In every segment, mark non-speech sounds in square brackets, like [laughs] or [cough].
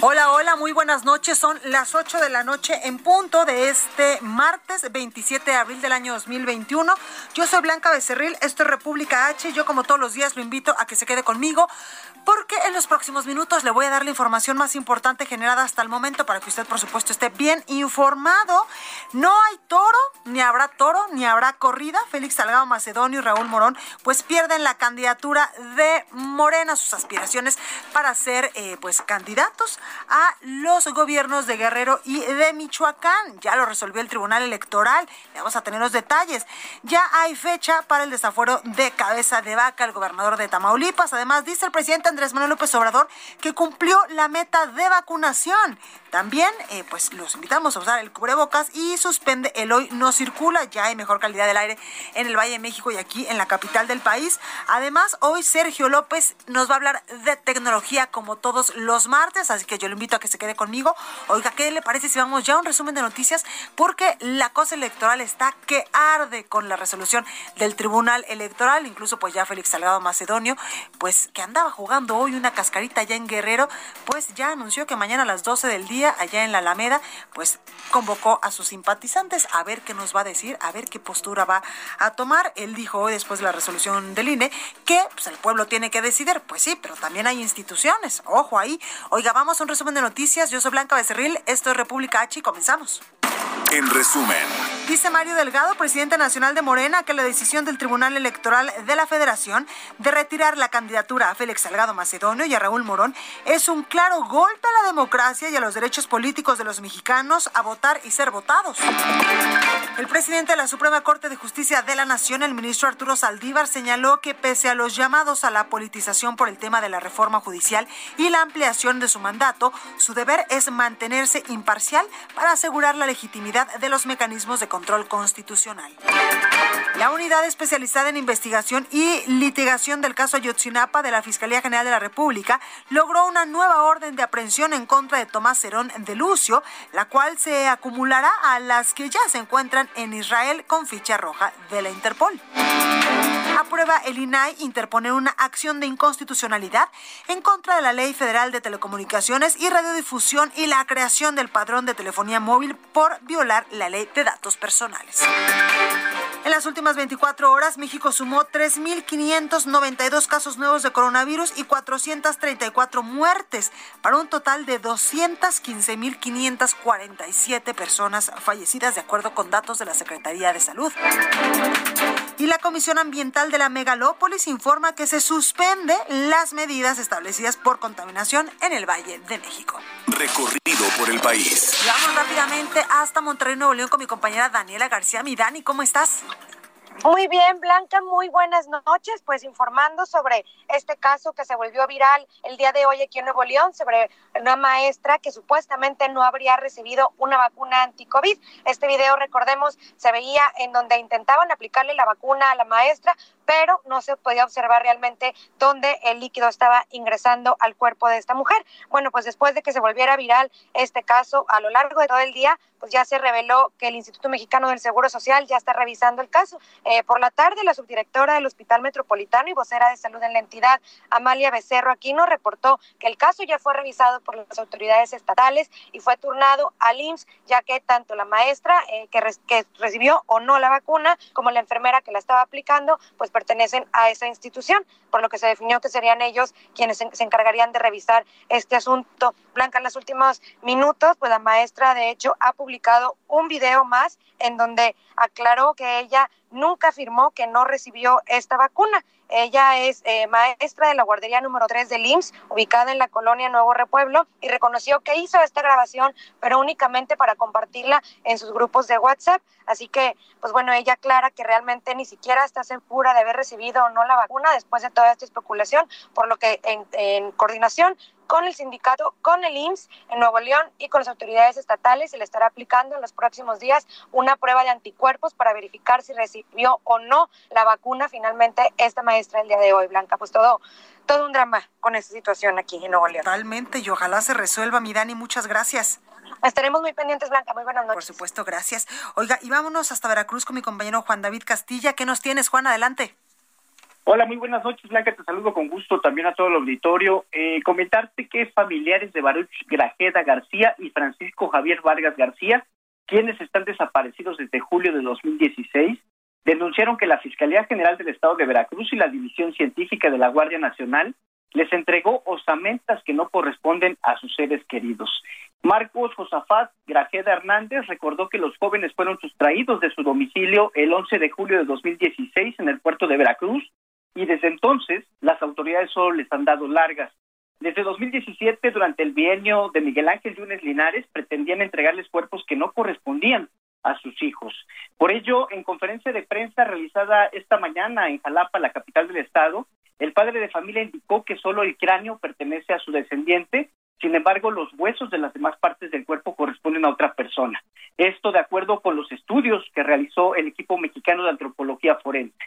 Hola, hola, muy buenas noches. Son las 8 de la noche en punto de este martes 27 de abril del año 2021. Yo soy Blanca Becerril, esto es República H. Yo como todos los días lo invito a que se quede conmigo porque en los próximos minutos le voy a dar la información más importante generada hasta el momento para que usted por supuesto esté bien informado. No hay toro, ni habrá toro, ni habrá corrida. Félix Salgado Macedonio y Raúl Morón pues pierden la candidatura de Morena, sus aspiraciones para ser eh, pues candidatos a los gobiernos de Guerrero y de Michoacán. Ya lo resolvió el Tribunal Electoral. Vamos a tener los detalles. Ya hay fecha para el desafuero de cabeza de vaca, el gobernador de Tamaulipas. Además, dice el presidente Andrés Manuel López Obrador que cumplió la meta de vacunación. También, eh, pues los invitamos a usar el cubrebocas y suspende el hoy no circula. Ya hay mejor calidad del aire en el Valle de México y aquí en la capital del país. Además, hoy Sergio López nos va a hablar de tecnología como todos los martes, así que yo le invito a que se quede conmigo. Oiga, ¿qué le parece si vamos ya a un resumen de noticias? Porque la cosa electoral está que arde con la resolución del Tribunal Electoral, incluso pues ya Félix Salgado Macedonio, pues que andaba jugando hoy una cascarita allá en Guerrero, pues ya anunció que mañana a las 12 del día allá en la Alameda, pues convocó a sus simpatizantes a ver qué nos va a decir, a ver qué postura va a tomar. Él dijo hoy después de la resolución del INE que pues, el pueblo tiene que decidir, pues sí, pero también hay instituciones, ojo ahí. Oiga, vamos a un resumen de noticias. Yo soy Blanca Becerril, esto es República H y comenzamos. En resumen. Dice Mario Delgado, presidente nacional de Morena, que la decisión del Tribunal Electoral de la Federación de retirar la candidatura a Félix Salgado Macedonio y a Raúl Morón es un claro golpe a la democracia y a los derechos políticos de los mexicanos a votar y ser votados. El presidente de la Suprema Corte de Justicia de la Nación, el ministro Arturo Saldívar, señaló que pese a los llamados a la politización por el tema de la reforma judicial y la ampliación de su mandato, su deber es mantenerse imparcial para asegurar la legitimidad de los mecanismos de control constitucional. La unidad especializada en investigación y litigación del caso Ayotzinapa de la Fiscalía General de la República logró una nueva orden de aprehensión en contra de Tomás De Lucio, la cual se acumulará a las que ya se encuentran en Israel con ficha roja de la Interpol. Aprueba el INAI interponer una acción de inconstitucionalidad en contra de la Ley Federal de Telecomunicaciones y Radiodifusión y la creación del padrón de telefonía móvil por violar la ley de datos personales. En las últimas 24 horas, México sumó 3.592 casos nuevos de coronavirus y 434 muertes, para un total de 215.547 personas fallecidas, de acuerdo con datos de la Secretaría de Salud. Y la Comisión Ambiental de la Megalópolis informa que se suspende las medidas establecidas por contaminación en el Valle de México. Recorrido por el país. Vamos rápidamente hasta Monterrey, Nuevo León, con mi compañera Daniela García. Mi Dani, ¿cómo estás? Muy bien, Blanca, muy buenas noches. Pues informando sobre este caso que se volvió viral el día de hoy aquí en Nuevo León, sobre una maestra que supuestamente no habría recibido una vacuna anti-COVID. Este video, recordemos, se veía en donde intentaban aplicarle la vacuna a la maestra, pero no se podía observar realmente dónde el líquido estaba ingresando al cuerpo de esta mujer. Bueno, pues después de que se volviera viral este caso a lo largo de todo el día, pues ya se reveló que el Instituto Mexicano del Seguro Social ya está revisando el caso. Eh, por la tarde, la subdirectora del Hospital Metropolitano y vocera de salud en la entidad, Amalia Becerro Aquino, reportó que el caso ya fue revisado por las autoridades estatales y fue turnado al IMSS, ya que tanto la maestra eh, que, que recibió o no la vacuna, como la enfermera que la estaba aplicando, pues pertenecen a esa institución, por lo que se definió que serían ellos quienes se, encargarían de revisar este asunto. Blanca, en los últimos minutos, pues la maestra de hecho ha publicado un video más en donde aclaró que ella nunca afirmó que no recibió esta vacuna. Ella es eh, maestra de la guardería número 3 del IMSS, ubicada en la colonia Nuevo Repueblo, y reconoció que hizo esta grabación, pero únicamente para compartirla en sus grupos de WhatsApp. Así que, pues bueno, ella aclara que realmente ni siquiera está segura de haber recibido o no la vacuna después de toda esta especulación, por lo que en, en coordinación con el sindicato, con el IMSS en Nuevo León y con las autoridades estatales. Se le estará aplicando en los próximos días una prueba de anticuerpos para verificar si recibió o no la vacuna finalmente esta maestra el día de hoy, Blanca. Pues todo, todo un drama con esta situación aquí en Nuevo León. Totalmente, y ojalá se resuelva, mi Dani. Muchas gracias. Estaremos muy pendientes, Blanca. Muy buenas noches. Por supuesto, gracias. Oiga, y vámonos hasta Veracruz con mi compañero Juan David Castilla. ¿Qué nos tienes, Juan? Adelante. Hola, muy buenas noches, Blanca. Te saludo con gusto también a todo el auditorio. Eh, comentarte que familiares de Baruch Grajeda García y Francisco Javier Vargas García, quienes están desaparecidos desde julio de 2016, denunciaron que la Fiscalía General del Estado de Veracruz y la División Científica de la Guardia Nacional les entregó osamentas que no corresponden a sus seres queridos. Marcos Josafat Grajeda Hernández recordó que los jóvenes fueron sustraídos de su domicilio el 11 de julio de 2016 en el puerto de Veracruz y desde entonces las autoridades solo les han dado largas. Desde 2017, durante el bienio de Miguel Ángel Yunes Linares, pretendían entregarles cuerpos que no correspondían a sus hijos. Por ello, en conferencia de prensa realizada esta mañana en Jalapa, la capital del estado, el padre de familia indicó que solo el cráneo pertenece a su descendiente, sin embargo, los huesos de las demás partes del cuerpo corresponden a otra persona. Esto de acuerdo con los estudios que realizó el equipo mexicano de antropología forense.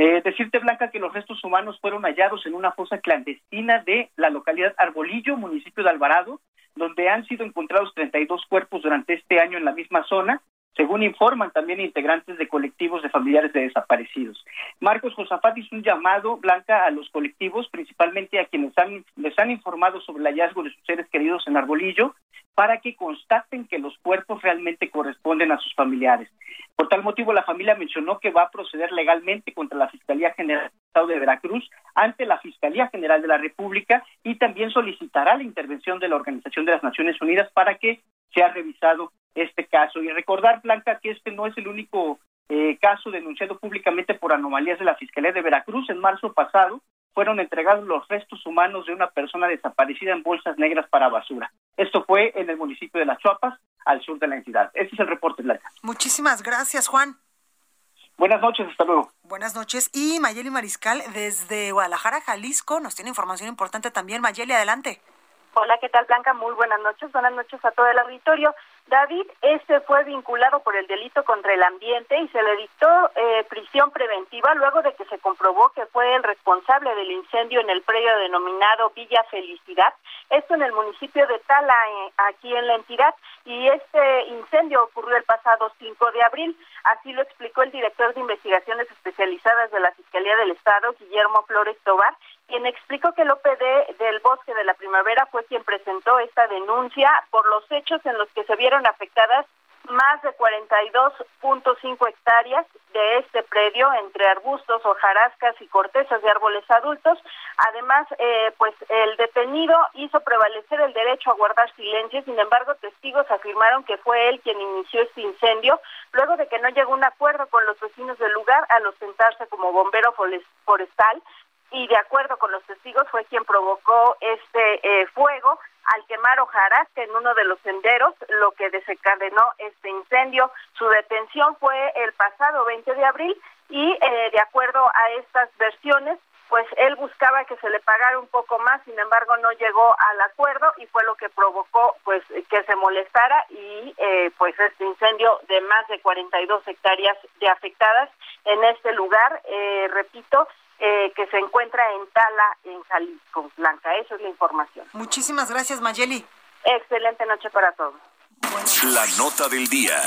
Eh, decirte, Blanca, que los restos humanos fueron hallados en una fosa clandestina de la localidad Arbolillo, municipio de Alvarado, donde han sido encontrados 32 cuerpos durante este año en la misma zona, según informan también integrantes de colectivos de familiares de desaparecidos. Marcos Josafat hizo un llamado, Blanca, a los colectivos, principalmente a quienes les han informado sobre el hallazgo de sus seres queridos en Arbolillo, para que constaten que los cuerpos realmente corresponden a sus familiares. Por tal motivo, la familia mencionó que va a proceder legalmente contra la Fiscalía General del Estado de Veracruz ante la Fiscalía General de la República y también solicitará la intervención de la Organización de las Naciones Unidas para que sea revisado este caso. Y recordar, Blanca, que este no es el único eh, caso denunciado públicamente por anomalías de la Fiscalía de Veracruz. En marzo pasado fueron entregados los restos humanos de una persona desaparecida en bolsas negras para basura. Esto fue en el municipio de Las Chuapas, al sur de la entidad. Este es el reporte, Blanca. Muchísimas gracias, Juan. Buenas noches, hasta luego. Buenas noches. Y Mayeli Mariscal, desde Guadalajara, Jalisco, nos tiene información importante también. Mayeli, adelante. Hola, ¿qué tal, Blanca? Muy buenas noches. Buenas noches a todo el auditorio. David, este fue vinculado por el delito contra el ambiente y se le dictó eh, prisión preventiva luego de que se comprobó que fue el responsable del incendio en el predio denominado Villa Felicidad, esto en el municipio de Tala, eh, aquí en la entidad, y este incendio ocurrió el pasado 5 de abril, así lo explicó el director de investigaciones especializadas de la Fiscalía del Estado, Guillermo Flores Tobar, quien explicó que el OPD del Bosque de la Primavera fue quien presentó esta denuncia por los hechos en los que se vieron afectadas más de 42.5 hectáreas de este predio entre arbustos, hojarascas y cortezas de árboles adultos. Además, eh, pues el detenido hizo prevalecer el derecho a guardar silencio. Sin embargo, testigos afirmaron que fue él quien inició este incendio luego de que no llegó un acuerdo con los vecinos del lugar al ostentarse como bombero forestal y de acuerdo con los testigos fue quien provocó este eh, fuego al quemar hojarasca en uno de los senderos, lo que desencadenó este incendio. Su detención fue el pasado 20 de abril y eh, de acuerdo a estas versiones, pues él buscaba que se le pagara un poco más, sin embargo no llegó al acuerdo y fue lo que provocó pues que se molestara y eh, pues este incendio de más de 42 hectáreas de afectadas en este lugar, eh, repito, eh, que se encuentra en Tala, en Jalisco, Blanca. Esa es la información. Muchísimas gracias, Mayeli. Excelente noche para todos. La nota del día.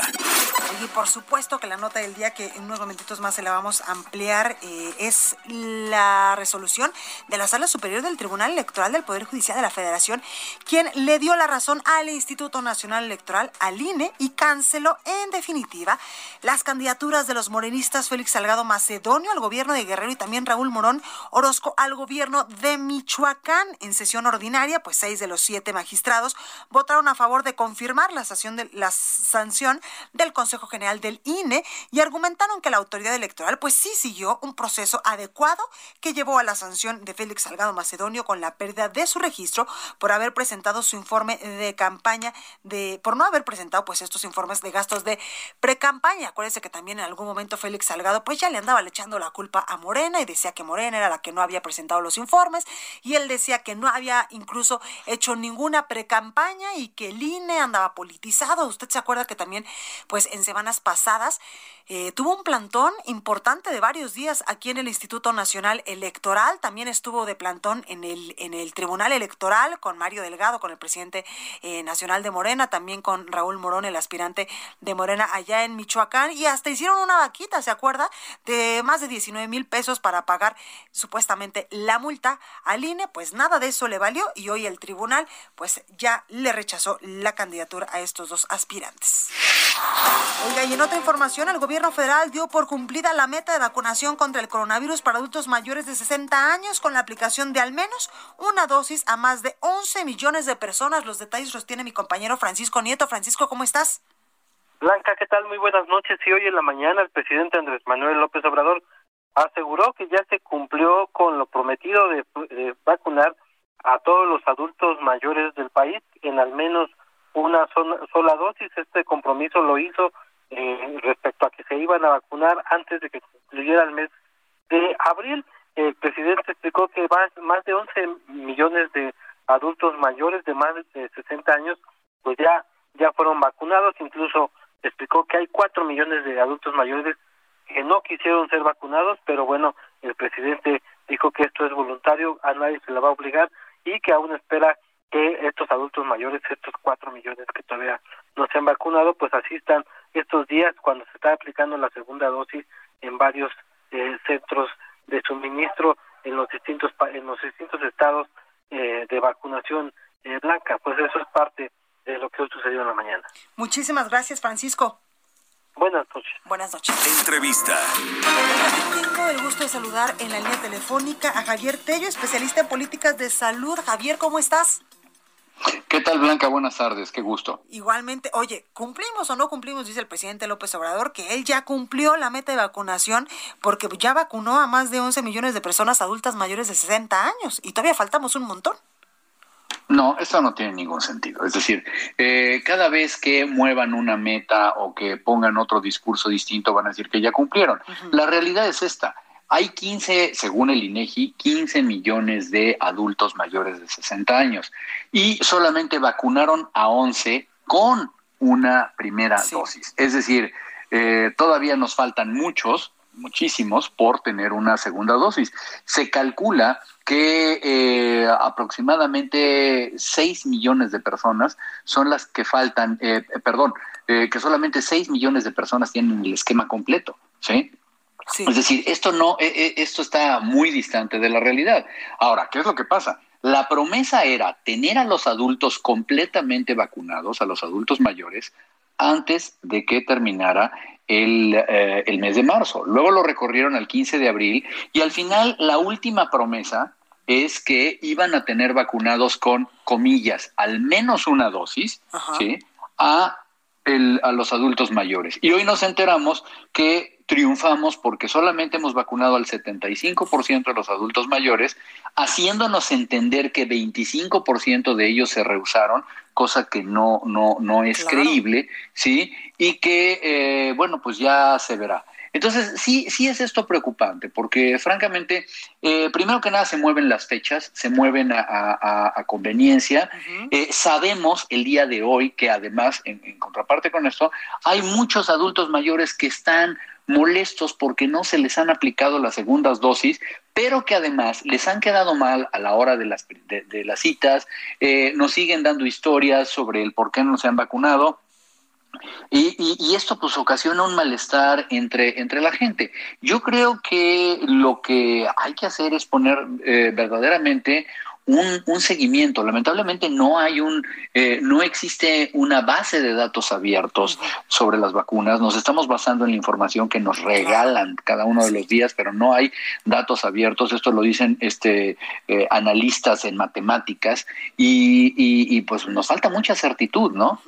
Y por supuesto que la nota del día, que en unos momentitos más se la vamos a ampliar, eh, es la resolución de la Sala Superior del Tribunal Electoral del Poder Judicial de la Federación, quien le dio la razón al Instituto Nacional Electoral, al INE, y canceló en definitiva las candidaturas de los morenistas Félix Salgado Macedonio al gobierno de Guerrero y también Raúl Morón Orozco al gobierno de Michoacán. En sesión ordinaria, pues seis de los siete magistrados votaron a favor de confirmar las la sanción, de, la sanción del Consejo General del INE y argumentaron que la autoridad electoral pues sí siguió un proceso adecuado que llevó a la sanción de Félix Salgado Macedonio con la pérdida de su registro por haber presentado su informe de campaña de por no haber presentado pues estos informes de gastos de precampaña. Acuérdense que también en algún momento Félix Salgado pues ya le andaba echando la culpa a Morena y decía que Morena era la que no había presentado los informes y él decía que no había incluso hecho ninguna precampaña y que el INE andaba politizado. Usted se acuerda que también pues en semanas pasadas eh, tuvo un plantón importante de varios días aquí en el Instituto Nacional Electoral, también estuvo de plantón en el, en el Tribunal Electoral con Mario Delgado, con el presidente eh, nacional de Morena, también con Raúl Morón, el aspirante de Morena allá en Michoacán, y hasta hicieron una vaquita, ¿se acuerda? De más de 19 mil pesos para pagar supuestamente la multa al INE, pues nada de eso le valió y hoy el tribunal pues ya le rechazó la candidatura a estos dos aspirantes. Oiga, y en otra información, el gobierno federal dio por cumplida la meta de vacunación contra el coronavirus para adultos mayores de 60 años con la aplicación de al menos una dosis a más de 11 millones de personas. Los detalles los tiene mi compañero Francisco Nieto. Francisco, ¿cómo estás? Blanca, ¿qué tal? Muy buenas noches. Y hoy en la mañana el presidente Andrés Manuel López Obrador aseguró que ya se cumplió con lo prometido de, vacunar a todos los adultos mayores del país en al menos una sola dosis. Este compromiso lo hizo eh, respecto a que se iban a vacunar antes de que concluyera el mes de abril. El presidente explicó que más, más de 11 millones de adultos mayores de más de 60 años pues ya ya fueron vacunados, incluso explicó que hay 4 millones de adultos mayores que no quisieron ser vacunados, pero bueno, el presidente dijo que esto es voluntario, a nadie se le va a obligar y que aún espera que estos adultos mayores, estos cuatro millones que todavía no se han vacunado, pues asistan estos días cuando se está aplicando la segunda dosis en varios eh, centros de suministro en los distintos en los distintos estados eh, de vacunación eh, blanca. Pues eso es parte de lo que sucedió en la mañana. Muchísimas gracias, Francisco. Buenas noches. Buenas noches. Entrevista. Tengo el gusto de saludar en la línea telefónica a Javier Tello, especialista en políticas de salud. Javier, ¿cómo estás? ¿Qué tal, Blanca? Buenas tardes, qué gusto. Igualmente, oye, ¿cumplimos o no cumplimos? Dice el presidente López Obrador que él ya cumplió la meta de vacunación porque ya vacunó a más de 11 millones de personas adultas mayores de 60 años y todavía faltamos un montón. No, eso no tiene ningún sentido. Es decir, eh, cada vez que muevan una meta o que pongan otro discurso distinto, van a decir que ya cumplieron. La realidad es esta. Hay 15, según el INEGI, 15 millones de adultos mayores de 60 años y solamente vacunaron a 11 con una primera dosis. Es decir, eh, todavía nos faltan muchos, muchísimos, por tener una segunda dosis. Se calcula que eh, aproximadamente 6 millones de personas son las que faltan, eh, perdón, que solamente 6 millones de personas tienen el esquema completo, ¿sí? Es decir, esto no, e, e, esto está muy distante de la realidad. Ahora, ¿qué es lo que pasa? La promesa era tener a los adultos completamente vacunados, a los adultos mayores, antes de que terminara el, eh, el, mes de marzo. Luego lo recorrieron al 15 de abril y al final la última promesa es que iban a tener vacunados con comillas, al menos una dosis, ¿sí? a, el, a los adultos mayores. Y hoy nos enteramos que triunfamos porque solamente hemos vacunado al 75% de los adultos mayores, haciéndonos entender que 25% de ellos se rehusaron, cosa que no, no, no es creíble, ¿sí? Y que, eh, bueno, pues ya se verá. Entonces, sí, sí es esto preocupante, porque francamente, eh, primero que nada se mueven las fechas, se mueven a, conveniencia. Eh, sabemos el día de hoy que además, en, en contraparte con esto, hay muchos adultos mayores que están molestos porque no se les han aplicado las segundas dosis, pero que además les han quedado mal a la hora de las, de, las citas, eh, nos siguen dando historias sobre el por qué no se han vacunado. Y, y, esto pues ocasiona un malestar entre, entre la gente. Yo creo que lo que hay que hacer es poner eh, verdaderamente un, un, seguimiento. Lamentablemente no hay un, eh, no existe una base de datos abiertos sobre las vacunas. Nos estamos basando en la información que nos regalan cada uno de los días, pero no hay datos abiertos. Esto lo dicen este eh, analistas en matemáticas y, y, pues nos falta mucha certitud, ¿no?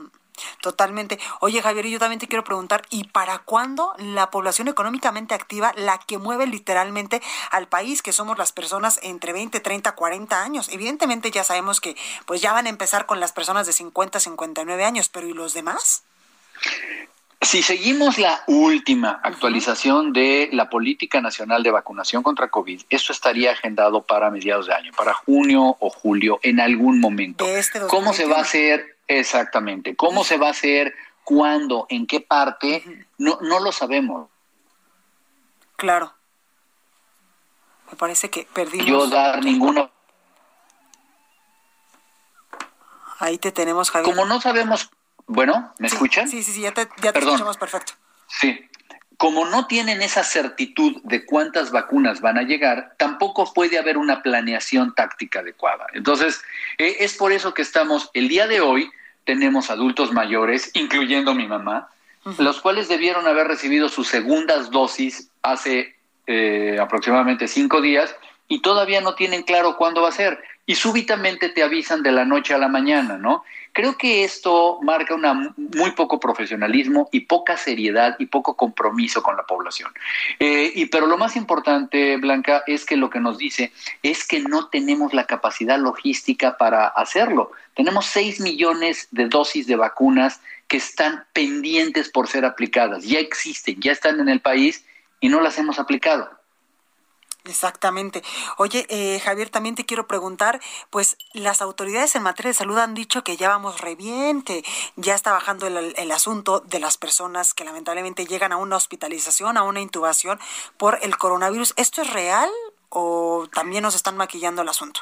Totalmente. Oye, Javier, yo también te quiero preguntar, ¿y para cuándo la población económicamente activa, la que mueve literalmente al país, que somos las personas entre 20, 30, 40 años? Evidentemente ya sabemos que pues ya van a empezar con las personas de 50, 59 años, pero ¿y los demás? Si seguimos la última actualización de la Política Nacional de Vacunación contra COVID, esto estaría agendado para mediados de año, para junio o julio, en algún momento. Este ¿Cómo se va a hacer exactamente? ¿Cómo se va a hacer? ¿Cuándo? ¿En qué parte? No, no lo sabemos. Claro. Me parece que perdimos. Yo dar ninguna. Ahí te tenemos, Javier. Como no sabemos bueno, ¿me escuchan? Sí, sí, sí, ya te, ya te escuchamos perfecto. Sí. Como no tienen esa certitud de cuántas vacunas van a llegar, tampoco puede haber una planeación táctica adecuada. Entonces, eh, es por eso que estamos, el día de hoy, tenemos adultos mayores, incluyendo mi mamá, los cuales debieron haber recibido sus segundas dosis hace eh, aproximadamente cinco días y todavía no tienen claro cuándo va a ser. Y súbitamente te avisan de la noche a la mañana, ¿no? Creo que esto marca una muy poco profesionalismo y poca seriedad y poco compromiso con la población. Eh, y pero lo más importante, Blanca, es que lo que nos dice es que no tenemos la capacidad logística para hacerlo. Tenemos 6 millones de dosis de vacunas que están pendientes por ser aplicadas. Ya existen, ya están en el país y no las hemos aplicado. Exactamente. Oye, eh, Javier, también te quiero preguntar, pues las autoridades en materia de salud han dicho que ya vamos re bien, que ya está bajando el, asunto de las personas que lamentablemente llegan a una hospitalización, a una intubación por el coronavirus. ¿Esto es real o también nos están maquillando el asunto?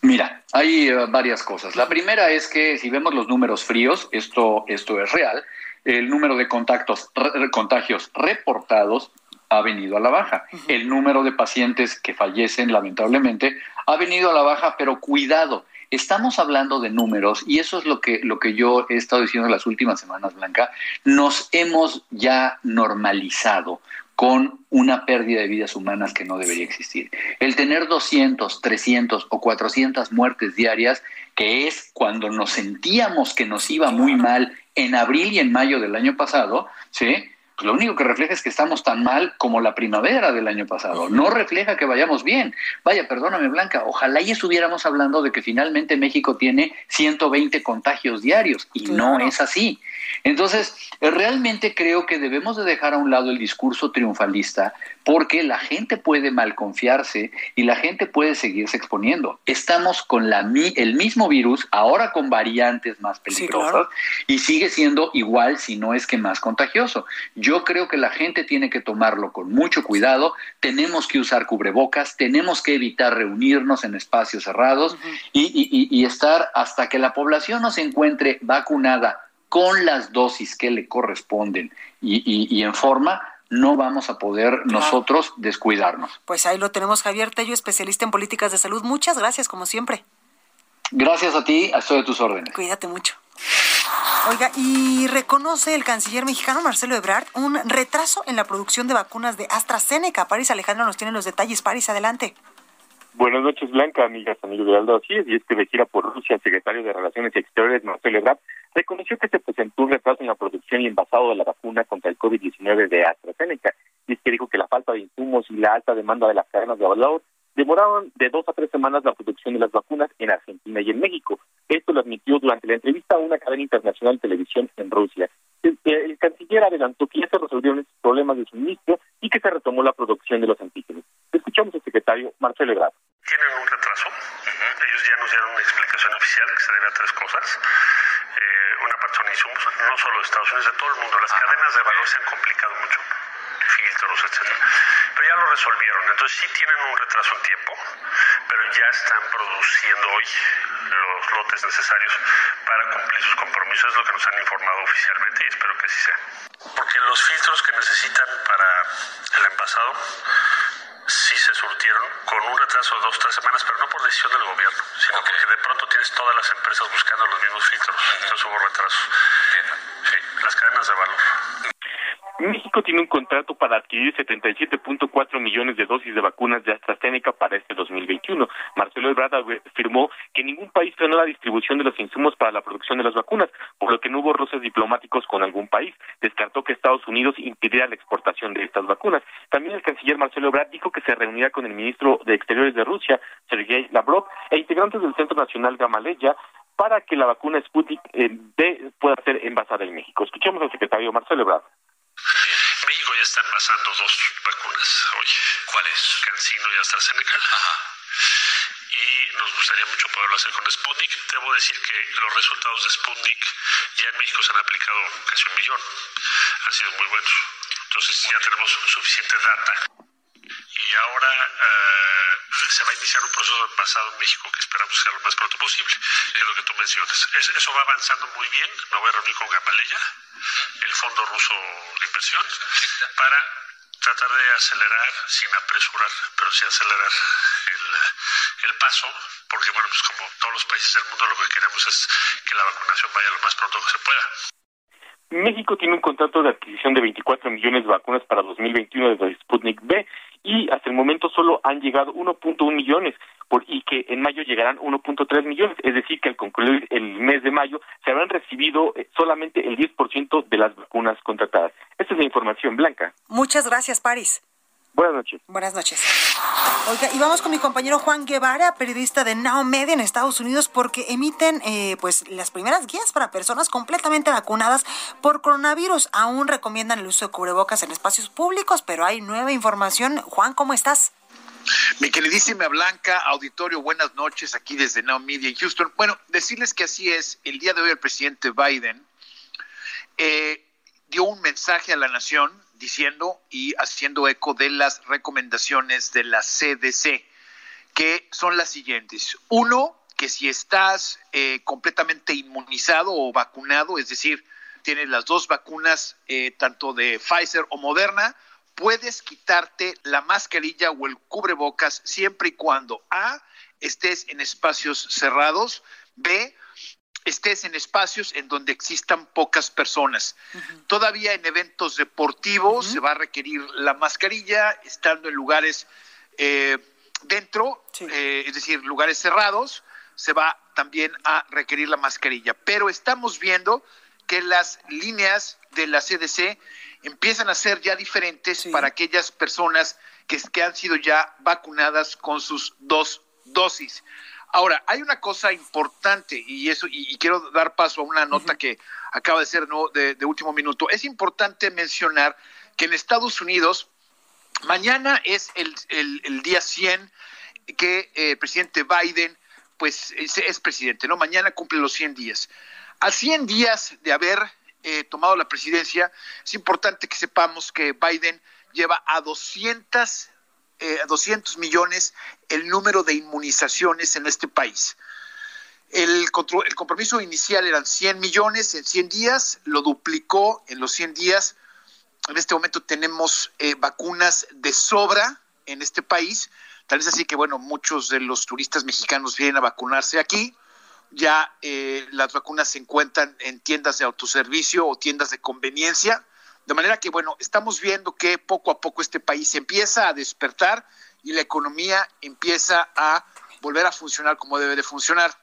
Mira, hay uh, varias cosas. La primera es que si vemos los números fríos, esto, esto es real. El número de contactos, contagios reportados ha venido a la baja. El número de pacientes que fallecen, lamentablemente, ha venido a la baja, pero cuidado, estamos hablando de números y eso es lo que, lo que yo he estado diciendo las últimas semanas, Blanca. Nos hemos ya normalizado con una pérdida de vidas humanas que no debería existir. El tener 200, 300 o 400 muertes diarias, que es cuando nos sentíamos que nos iba muy mal en abril y en mayo del año pasado, ¿sí? Lo único que refleja es que estamos tan mal como la primavera del año pasado. No refleja que vayamos bien. Vaya, perdóname, Blanca, ojalá y estuviéramos hablando de que finalmente México tiene 120 contagios diarios y no es así. Entonces, realmente creo que debemos de dejar a un lado el discurso triunfalista porque la gente puede malconfiarse y la gente puede seguirse exponiendo. Estamos con la, el mismo virus, ahora con variantes más peligrosas, sí, claro. y sigue siendo igual, si no es que más contagioso. Yo creo que la gente tiene que tomarlo con mucho cuidado, tenemos que usar cubrebocas, tenemos que evitar reunirnos en espacios cerrados uh -huh. y, y, y estar hasta que la población no se encuentre vacunada con las dosis que le corresponden y, y, y en forma, no vamos a poder claro. nosotros descuidarnos. Pues ahí lo tenemos, Javier Tello, especialista en políticas de salud. Muchas gracias, como siempre. Gracias a ti, estoy a tus órdenes. Cuídate mucho. Oiga, y reconoce el canciller mexicano Marcelo Ebrard un retraso en la producción de vacunas de AstraZeneca. París Alejandro nos tiene los detalles. París, adelante. Buenas noches, Blanca, amigas, amigos de Aldo. Así es, y es que de gira por Rusia, el secretario de Relaciones Exteriores, Marcelo Ebrard, reconoció que se presentó un retraso en la producción y envasado de la vacuna contra el COVID-19 de AstraZeneca. Y es que dijo que la falta de insumos y la alta demanda de las cadenas de valor demoraron de dos a tres semanas la producción de las vacunas en Argentina y en México. Esto lo admitió durante la entrevista a una cadena internacional de televisión en Rusia. El, el canciller adelantó que ya se resolvieron estos problemas de suministro y que se retomó la producción de los antígenos. Escuchamos al secretario Marcelo Ebrard. Tienen un retraso. Uh -huh. Ellos ya nos dieron una explicación oficial que se debe a tres cosas. Eh, una parte son insumos, no solo de Estados Unidos, de todo el mundo. Las ah, cadenas de valor se han complicado mucho filtros, etcétera. Pero ya lo resolvieron. Entonces sí tienen un retraso en tiempo, pero ya están produciendo hoy los lotes necesarios para cumplir sus compromisos. Es lo que nos han informado oficialmente y espero que así sea. Porque los filtros que necesitan para el envasado sí se surtieron con un retraso de dos o tres semanas, pero no por decisión del gobierno, sino okay. porque de pronto tienes todas las empresas buscando los mismos filtros. Entonces hubo retrasos. Sí, las cadenas de valor. México tiene un contrato para adquirir 77.4 millones de dosis de vacunas de AstraZeneca para este 2021. Marcelo Ebrard afirmó que ningún país frenó la distribución de los insumos para la producción de las vacunas, por lo que no hubo roces diplomáticos con algún país. Descartó que Estados Unidos impidiera la exportación de estas vacunas. También el canciller Marcelo Ebrard dijo que se reunirá con el ministro de Exteriores de Rusia, Sergei Lavrov, e integrantes del Centro Nacional Gamaleya para que la vacuna Sputnik eh, B pueda ser envasada en México. Escuchemos al secretario Marcelo Ebrard. México ya está envasando dos vacunas hoy. ¿Cuáles? Cancino y AstraZeneca. Ajá. Y nos gustaría mucho poderlo hacer con Sputnik. Debo decir que los resultados de Sputnik ya en México se han aplicado casi un millón. Han sido muy buenos. Entonces ya tenemos suficiente data. Y ahora uh, se va a iniciar un proceso de pasado en México que esperamos sea lo más pronto posible. Es lo que tú mencionas. Es, eso va avanzando muy bien. Me voy a reunir con Gamaleya, el Fondo Ruso de Inversión, para tratar de acelerar, sin apresurar, pero sí acelerar el, el paso, porque bueno, pues como todos los países del mundo lo que queremos es que la vacunación vaya lo más pronto que se pueda. México tiene un contrato de adquisición de 24 millones de vacunas para 2021 de Sputnik B y hasta el momento solo han llegado 1.1 millones y que en mayo llegarán 1.3 millones, es decir, que al concluir el mes de mayo se habrán recibido eh, solamente el 10% de las vacunas contratadas. Esta es la información blanca. Muchas gracias, Paris. Buenas noches. Buenas noches. Oiga, y vamos con mi compañero Juan Guevara, periodista de Now Media en Estados Unidos, porque emiten eh, pues las primeras guías para personas completamente vacunadas por coronavirus. Aún recomiendan el uso de cubrebocas en espacios públicos, pero hay nueva información. Juan, ¿cómo estás? Mi queridísima Blanca, auditorio, buenas noches aquí desde Now Media en Houston. Bueno, decirles que así es, el día de hoy el presidente Biden eh, dio un mensaje a la nación diciendo y haciendo eco de las recomendaciones de la CDC, que son las siguientes. Uno, que si estás eh, completamente inmunizado o vacunado, es decir, tienes las dos vacunas, eh, tanto de Pfizer o Moderna, puedes quitarte la mascarilla o el cubrebocas siempre y cuando A, estés en espacios cerrados, B, estés en espacios en donde existan pocas personas. Todavía en eventos deportivos se va a requerir la mascarilla, estando en lugares eh, dentro, eh, es decir, lugares cerrados, se va también a requerir la mascarilla. Pero estamos viendo que las líneas de la CDC empiezan a ser ya diferentes para aquellas personas que, que han sido ya vacunadas con sus dos dosis. Ahora, hay una cosa importante y eso y, quiero dar paso a una nota que acaba de ser de, último minuto. Es importante mencionar que en Estados Unidos mañana es el, día 100 que eh, el presidente Biden pues es, presidente, ¿no? Mañana cumple los 100 días. A 100 días de haber eh, tomado la presidencia, es importante que sepamos que Biden lleva a 200 eh, 200 millones el número de inmunizaciones en este país. El, el compromiso inicial eran 100 millones en 100 días, lo duplicó en los 100 días. En este momento tenemos eh, vacunas de sobra en este país. Tal vez así que, bueno, muchos de los turistas mexicanos vienen a vacunarse aquí. Ya eh, las vacunas se encuentran en tiendas de autoservicio o tiendas de conveniencia. De manera que, bueno, estamos viendo que poco a poco este país empieza a despertar y la economía empieza a volver a funcionar como debe de funcionar.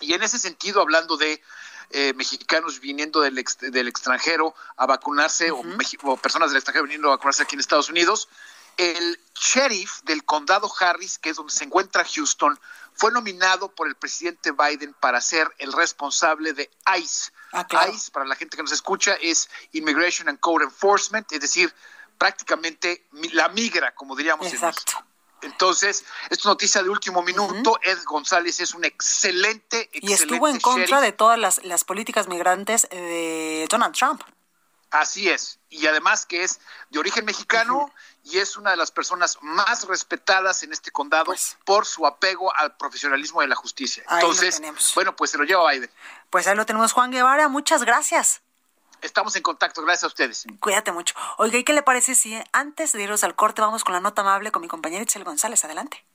Y en ese sentido, hablando de eh, mexicanos viniendo del, del extranjero a vacunarse o, o, personas del extranjero viniendo a vacunarse aquí en Estados Unidos, el sheriff del condado Harris, que es donde se encuentra Houston, fue nominado por el presidente Biden para ser el responsable de ICE. Ah, ICE, para la gente que nos escucha, es Immigration and Code Enforcement, es decir, prácticamente la migra, como diríamos. Exacto. Entonces, esta es noticia de último minuto. Ed González es un excelente, excelente Y estuvo en contra de todas las, las políticas migrantes de Donald Trump. Así es. Y además que es de origen mexicano y es una de las personas más respetadas en este condado pues. por su apego al profesionalismo de la justicia. Entonces, bueno, pues se lo lleva Biden. Pues ahí lo tenemos, Juan Guevara. Muchas gracias. Estamos en contacto, gracias a ustedes. Cuídate mucho. Oiga, ¿y qué le parece si antes de irnos al corte vamos con la nota amable con mi compañera Itzel González? Adelante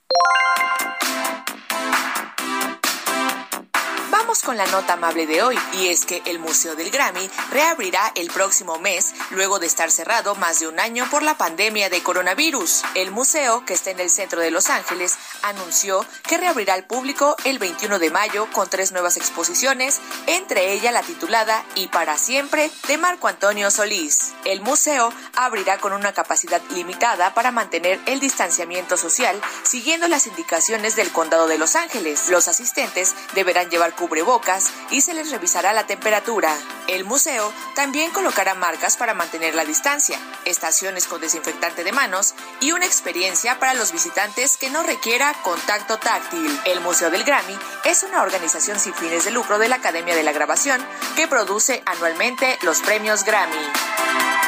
con la nota amable de hoy, y es que el Museo del Grammy reabrirá el próximo mes, luego de estar cerrado más de un año por la pandemia de coronavirus. El museo, que está en el centro de Los Ángeles, anunció que reabrirá al público el 21 de mayo con tres nuevas exposiciones, entre ellas la titulada Y para siempre de Marco Antonio Solís. El museo abrirá con una capacidad limitada para mantener el distanciamiento social, siguiendo las indicaciones del Condado de Los Ángeles. Los asistentes deberán llevar cubrebocas y se les revisará la temperatura. El museo también colocará marcas para mantener la distancia, estaciones con desinfectante de manos y una experiencia para los visitantes que no requiera contacto táctil. El Museo del Grammy es una organización sin fines de lucro de la Academia de la Grabación que produce anualmente los premios Grammy.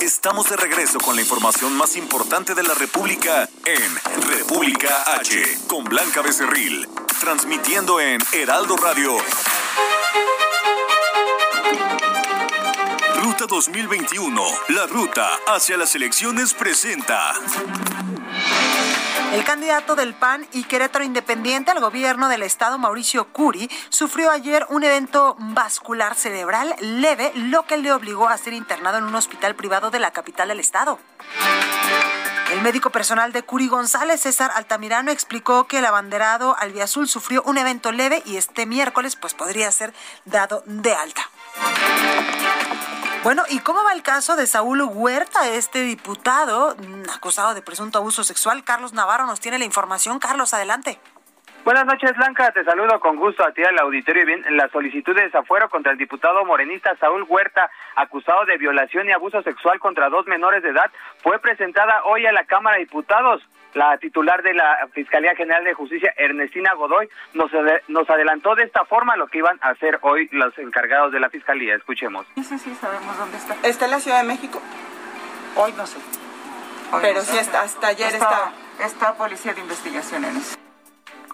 Estamos de regreso con la información más importante de la República en República H con Blanca Becerril, transmitiendo en Heraldo Radio. Ruta 2021, la ruta hacia las elecciones presenta. El candidato del PAN y Querétaro Independiente al gobierno del estado, Mauricio Curi, sufrió ayer un evento vascular cerebral leve, lo que le obligó a ser internado en un hospital privado de la capital del estado. El médico personal de Curi González, César Altamirano, explicó que el abanderado albiazul sufrió un evento leve y este miércoles pues podría ser dado de alta. Bueno, ¿y cómo va el caso de Saúl Huerta, este diputado mm, acusado de presunto abuso sexual? Carlos Navarro nos tiene la información. Carlos, adelante. Buenas noches, Blanca. Te saludo con gusto a ti al auditorio. Bien, la solicitud de desafuero contra el diputado morenista Saúl Huerta, acusado de violación y abuso sexual contra dos menores de edad, fue presentada hoy a la Cámara de Diputados. La titular de la Fiscalía General de Justicia, Ernestina Godoy, nos, nos adelantó de esta forma lo que iban a hacer hoy los encargados de la Fiscalía. Escuchemos. Sí, sí, sí, sabemos dónde está. ¿Está en la Ciudad de México? Hoy no sé. Pero sí, está, hasta ayer está, está... Está Policía de Investigación en eso.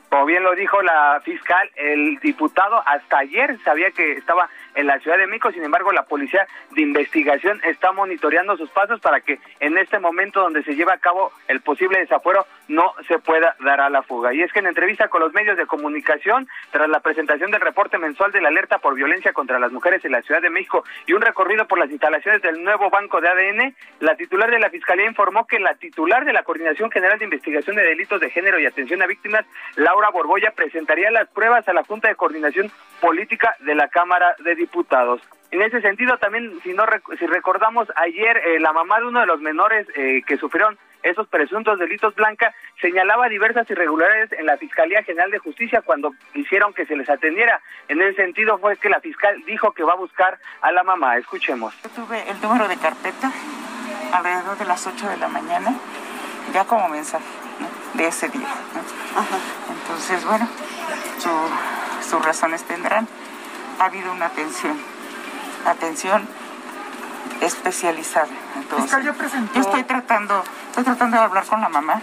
Como bien lo dijo la fiscal, el diputado hasta ayer sabía que estaba en la Ciudad de México, sin embargo la policía de investigación está monitoreando sus pasos para que en este momento donde se lleva a cabo el posible desafuero no se pueda dar a la fuga. Y es que en entrevista con los medios de comunicación, tras la presentación del reporte mensual de la alerta por violencia contra las mujeres en la Ciudad de México y un recorrido por las instalaciones del nuevo banco de ADN, la titular de la Fiscalía informó que la titular de la Coordinación General de Investigación de Delitos de Género y Atención a Víctimas, Laura Borboya, presentaría las pruebas a la Junta de Coordinación Política de la Cámara de Diputados. En ese sentido, también, si no si recordamos, ayer eh, la mamá de uno de los menores eh, que sufrieron esos presuntos delitos blanca señalaba diversas irregularidades en la Fiscalía General de Justicia cuando hicieron que se les atendiera. En ese sentido fue que la fiscal dijo que va a buscar a la mamá. Escuchemos. Yo tuve el número de carpeta alrededor de las 8 de la mañana, ya como mensaje de ese día. Entonces, bueno, sus razones tendrán. Ha habido una atención, atención especializada. Entonces, yo, estoy tratando, estoy tratando de hablar con la mamá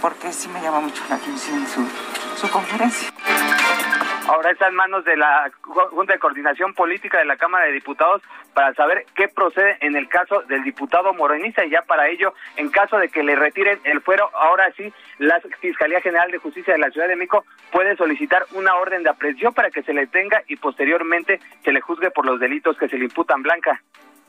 porque sí me llama mucho la atención su, su conferencia. Ahora está en manos de la Junta de Coordinación Política de la Cámara de Diputados para saber qué procede en el caso del diputado morenista y ya para ello, en caso de que le retiren el fuero, ahora sí, la Fiscalía General de Justicia de la Ciudad de México puede solicitar una orden de aprehensión para que se le tenga y posteriormente se le juzgue por los delitos que se le imputan Blanca.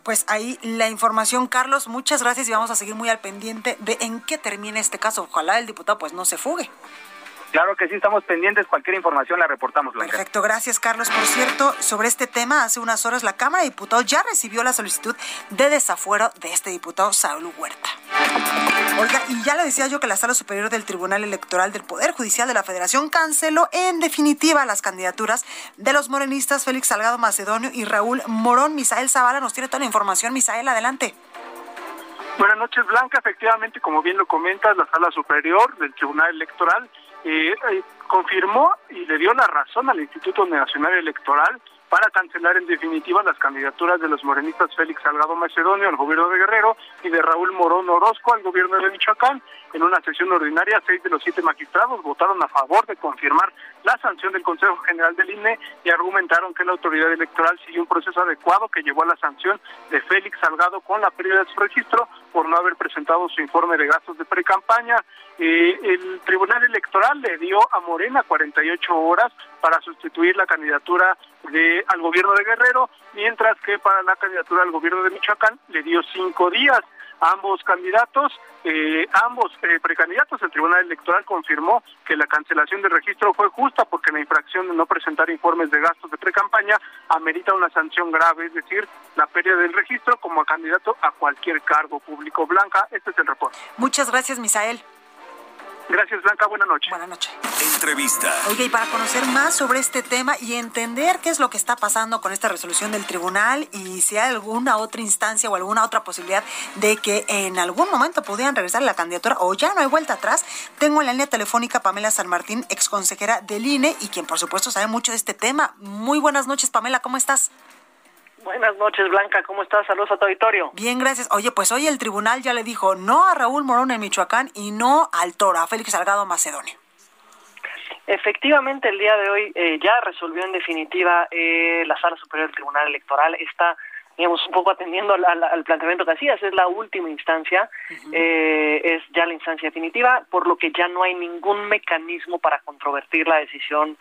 Pues ahí la información, Carlos. Muchas gracias y vamos a seguir muy al pendiente de en qué termina este caso. Ojalá el diputado pues no se fugue. Claro que sí, estamos pendientes. Cualquier información la reportamos. Perfecto, gracias Carlos. Por cierto, sobre este tema, hace unas horas la Cámara de Diputados ya recibió la solicitud de desafuero de este diputado Saúl Huerta. Oiga, y ya le decía yo que la Sala Superior del Tribunal Electoral del Poder Judicial de la Federación canceló en definitiva las candidaturas de los morenistas Félix Salgado Macedonio y Raúl Morón. Misael Zavala nos tiene toda la información. Misael, adelante. Buenas noches, Blanca. Efectivamente, como bien lo comentas, la Sala Superior del Tribunal Electoral eh, eh, confirmó y le dio la razón al Instituto Nacional Electoral para cancelar en definitiva las candidaturas de los morenistas Félix Salgado Macedonio al gobierno de Guerrero y de Raúl Morón Orozco al gobierno de Michoacán. En una sesión ordinaria, seis de los siete magistrados votaron a favor de confirmar la sanción del Consejo General del INE y argumentaron que la autoridad electoral siguió un proceso adecuado que llevó a la sanción de Félix Salgado con la pérdida de su registro por no haber presentado su informe de gastos de precampaña. Eh, el Tribunal Electoral le dio a Morena 48 horas para sustituir la candidatura de al gobierno de Guerrero, mientras que para la candidatura al gobierno de Michoacán le dio cinco días. Ambos candidatos, eh, ambos eh, precandidatos, el Tribunal Electoral confirmó que la cancelación del registro fue justa porque la infracción de no presentar informes de gastos de precampaña amerita una sanción grave, es decir, la pérdida del registro como candidato a cualquier cargo público. Blanca, este es el reporte. Muchas gracias, Misael. Gracias, Blanca. Buenas noches. Buenas noches. Entrevista. Oye, y para conocer más sobre este tema y entender qué es lo que está pasando con esta resolución del tribunal y si hay alguna otra instancia o alguna otra posibilidad de que en algún momento pudieran regresar la candidatura o ya no hay vuelta atrás, tengo en la línea telefónica Pamela San Martín, ex consejera del INE y quien por supuesto sabe mucho de este tema. Muy buenas noches, Pamela, ¿cómo estás? Buenas noches, Blanca. ¿Cómo estás? Saludos a tu auditorio. Bien, gracias. Oye, pues hoy el tribunal ya le dijo no a Raúl Morón en Michoacán y no al Toro, a Félix Salgado Macedonio. Efectivamente, el día de hoy eh, ya resolvió en definitiva eh, la Sala Superior del Tribunal Electoral esta digamos, un poco atendiendo al, al, planteamiento que hacías, es la última instancia, eh, es ya la instancia definitiva, por lo que ya no hay ningún mecanismo para controvertir la decisión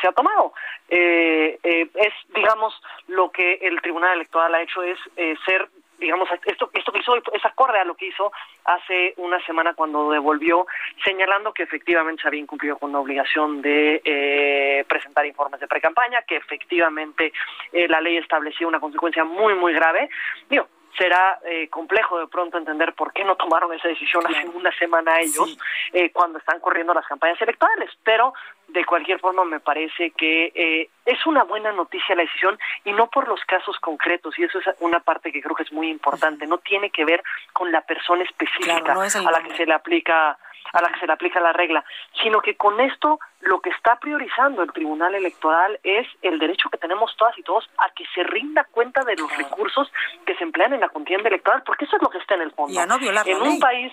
se ha tomado. Eh, eh, es, digamos, lo que el Tribunal Electoral ha hecho es eh, ser digamos, esto, esto que hizo es acorde a lo que hizo hace una semana cuando devolvió, señalando que efectivamente se había incumplido con la obligación de eh, presentar informes de precampaña, que efectivamente eh, la ley establecía una consecuencia muy, muy grave. Digo, será eh, complejo de pronto entender por qué no tomaron esa decisión hace una semana ellos eh, cuando están corriendo las campañas electorales, pero de cualquier forma me parece que eh, es una buena noticia la decisión y no por los casos concretos y eso es una parte que creo que es muy importante, no tiene que ver con la persona específica a la que se le aplica a la que se le aplica la regla, sino que con esto lo que está priorizando el Tribunal Electoral es el derecho que tenemos todas y todos a que se rinda cuenta de los recursos que se emplean en la contienda electoral, porque eso es lo que está en el fondo. en un país,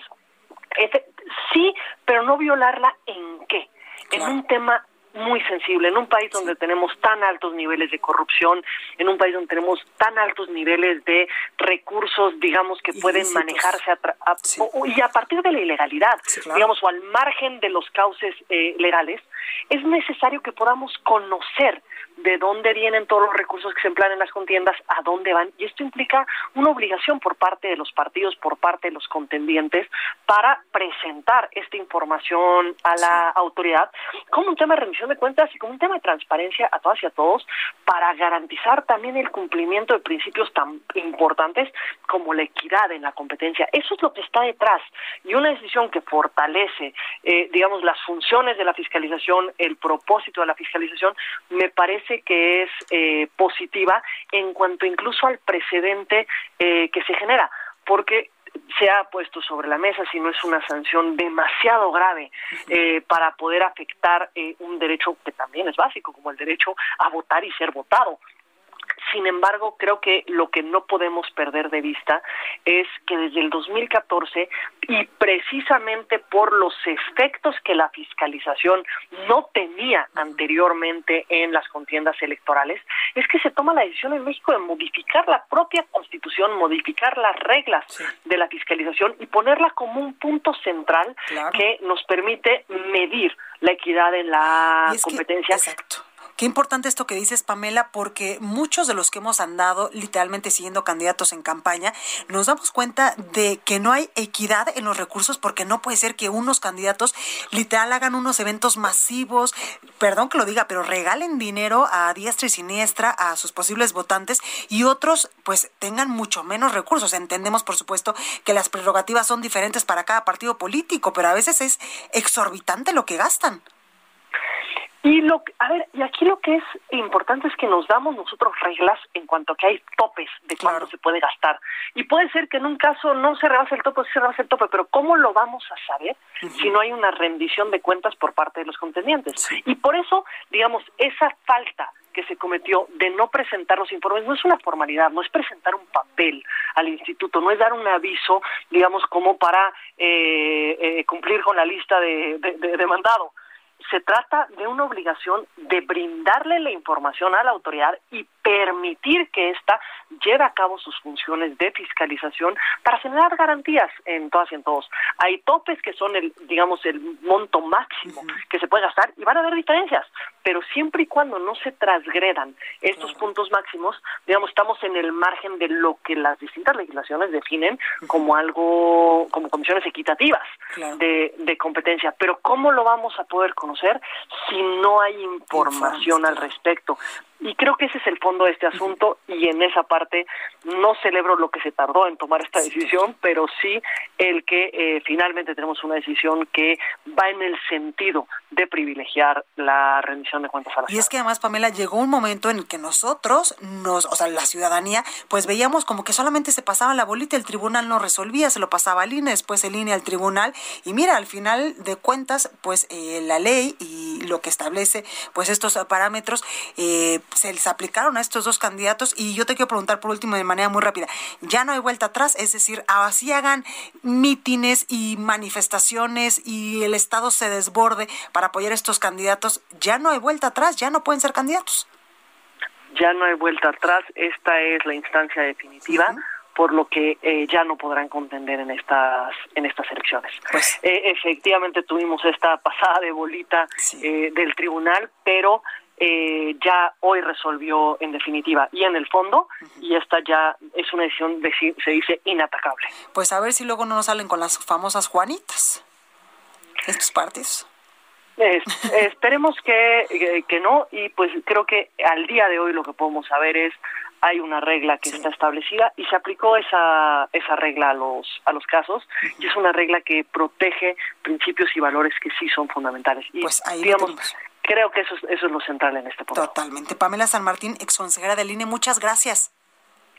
este, sí, pero no violarla en qué? En un tema muy sensible, en un país donde tenemos tan altos niveles de corrupción, en un país donde tenemos tan altos niveles de recursos, digamos, que pueden manejarse y a partir de la ilegalidad, digamos, o al margen de los cauces eh, legales, es necesario que podamos conocer de dónde vienen todos los recursos que se emplean en las contiendas, a dónde van, y esto implica una obligación por parte de los partidos, por parte de los contendientes, para presentar esta información a la autoridad como un tema de rendición de cuentas y como un tema de transparencia a todas y a todos, para garantizar también el cumplimiento de principios tan importantes como la equidad en la competencia. Eso es lo que está detrás, y una decisión que fortalece, eh, digamos, las funciones de la fiscalización, el propósito de la fiscalización, me parece que es eh, positiva en cuanto incluso al precedente eh, que se genera, porque se ha puesto sobre la mesa si no es una sanción demasiado grave eh, para poder afectar un derecho que también es básico, como el derecho a votar y ser votado. Sin embargo, creo que lo que no podemos perder de vista es que desde el 2014 y precisamente por los efectos que la fiscalización no tenía anteriormente en las contiendas electorales, es que se toma la decisión en México de modificar la propia constitución, modificar las reglas de la fiscalización y ponerla como un punto central que nos permite medir la equidad en la competencia. Qué importante esto que dices, Pamela, porque muchos de los que hemos andado literalmente siguiendo candidatos en campaña, nos damos cuenta de que no hay equidad en los recursos porque no puede ser que unos candidatos literal hagan unos eventos masivos, perdón que lo diga, pero regalen dinero a diestra y siniestra a sus posibles votantes y otros pues tengan mucho menos recursos. Entendemos, por supuesto, que las prerrogativas son diferentes para cada partido político, pero a veces es exorbitante lo que gastan. Y lo, a ver, y aquí lo que es importante es que nos damos nosotros reglas en cuanto a que hay topes de cuánto se puede gastar. Y puede ser que en un caso no se rebase el tope, se rebase el tope, pero ¿cómo lo vamos a saber si no hay una rendición de cuentas por parte de los contendientes? Y por eso, digamos, esa falta que se cometió de no presentar los informes no es una formalidad, no es presentar un papel al instituto, no es dar un aviso, digamos, como para eh, eh, cumplir con la lista de, de, de mandado se trata de una obligación de brindarle la información a la autoridad y permitir que ésta lleve a cabo sus funciones de fiscalización para generar garantías en todas y en todos. Hay topes que son el, digamos, el monto máximo que se puede gastar y van a haber diferencias, pero siempre y cuando no se transgredan estos puntos máximos, digamos, estamos en el margen de lo que las distintas legislaciones definen como algo, como condiciones equitativas de, de competencia. Pero ¿cómo lo vamos a poder conocer si no hay información al respecto? Y creo que ese es el fondo de este asunto y en esa parte no celebro lo que se tardó en tomar esta decisión, pero sí el que eh, finalmente tenemos una decisión que va en el sentido de privilegiar la rendición de cuentas a la Y es que además, Pamela, llegó un momento en el que nosotros, nos, o sea, la ciudadanía, pues veíamos como que solamente se pasaba la bolita, el tribunal no resolvía, se lo pasaba al INE, después el INE al tribunal, y mira, al final de cuentas, pues eh, la ley y lo que establece, pues estos parámetros, eh, se les aplicaron a estos dos candidatos, y yo te quiero preguntar por último de manera muy rápida, ya no hay vuelta atrás, es decir, así hagan mítines y manifestaciones y el Estado se desborde para apoyar a estos candidatos, ya no hay vuelta atrás, ya no pueden ser candidatos. Ya no hay vuelta atrás, esta es la instancia definitiva. por lo que eh, ya no podrán contender en estas en estas elecciones. Pues eh, efectivamente tuvimos esta pasada de bolita eh, del tribunal, pero eh, ya hoy resolvió en definitiva y en el fondo y esta ya es una decisión de, se dice inatacable. Pues a ver si luego no nos salen con las famosas Juanitas estos partidos. [laughs] esperemos que, que, no y pues creo que al día de hoy lo que podemos saber es hay una regla que está establecida y se aplicó esa esa regla a los a los casos y es una regla que protege principios y valores que sí son fundamentales. Y pues ahí digamos creo que eso es, eso es lo central en este punto. Totalmente. Pamela San Martín, ex consejera del INE, muchas gracias.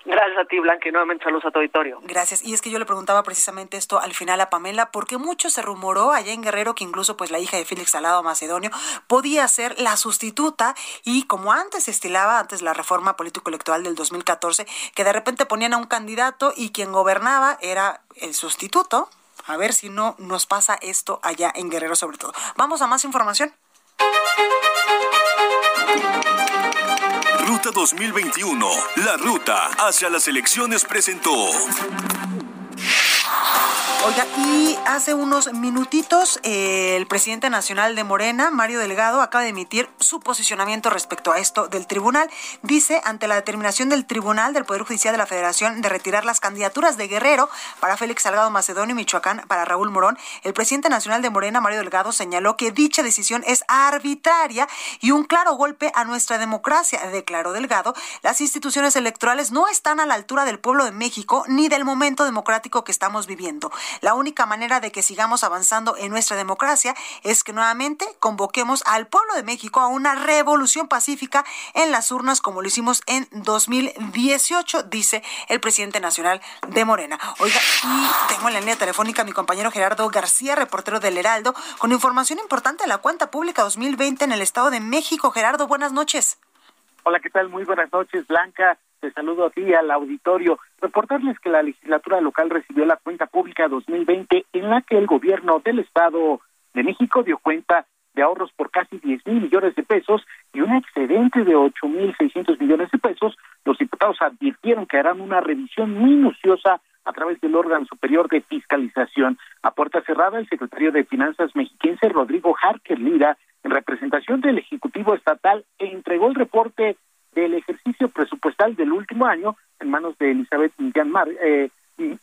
Gracias a ti, Blanca, y nuevamente saludos a tu auditorio. Gracias. Y es que yo le preguntaba precisamente esto al final a Pamela, porque mucho se rumoró allá en Guerrero que incluso pues la hija de Félix Salado Macedonio podía ser la sustituta y como antes se estilaba, antes la reforma político-electoral del 2014, que de repente ponían a un candidato y quien gobernaba era el sustituto. A ver si no nos pasa esto allá en Guerrero sobre todo. Vamos a más información. Ruta 2021, la ruta hacia las elecciones presentó. Oiga, y hace unos minutitos eh, el presidente nacional de Morena, Mario Delgado, acaba de emitir su posicionamiento respecto a esto del tribunal. Dice, ante la determinación del tribunal del Poder Judicial de la Federación de retirar las candidaturas de Guerrero para Félix Salgado Macedonio y Michoacán para Raúl Morón, el presidente nacional de Morena, Mario Delgado, señaló que dicha decisión es arbitraria y un claro golpe a nuestra democracia. Declaró Delgado, las instituciones electorales no están a la altura del pueblo de México ni del momento democrático que estamos viviendo. La única manera de que sigamos avanzando en nuestra democracia es que nuevamente convoquemos al pueblo de México a una revolución pacífica en las urnas como lo hicimos en 2018, dice el presidente nacional de Morena. Oiga, y tengo en la línea telefónica a mi compañero Gerardo García, reportero del Heraldo, con información importante de la cuenta pública 2020 en el Estado de México. Gerardo, buenas noches. Hola, ¿qué tal? Muy buenas noches, Blanca. Te saludo a ti al auditorio. Reportarles que la legislatura local recibió la cuenta pública 2020 en la que el gobierno del Estado de México dio cuenta de ahorros por casi 10 mil millones de pesos y un excedente de 8 mil 600 millones de pesos. Los diputados advirtieron que harán una revisión minuciosa a través del órgano superior de fiscalización. A puerta cerrada, el secretario de Finanzas mexiquense, Rodrigo Harker Lira, en representación del Ejecutivo Estatal, entregó el reporte del ejercicio presupuestal del último año en manos de Elizabeth Millán Mar, eh,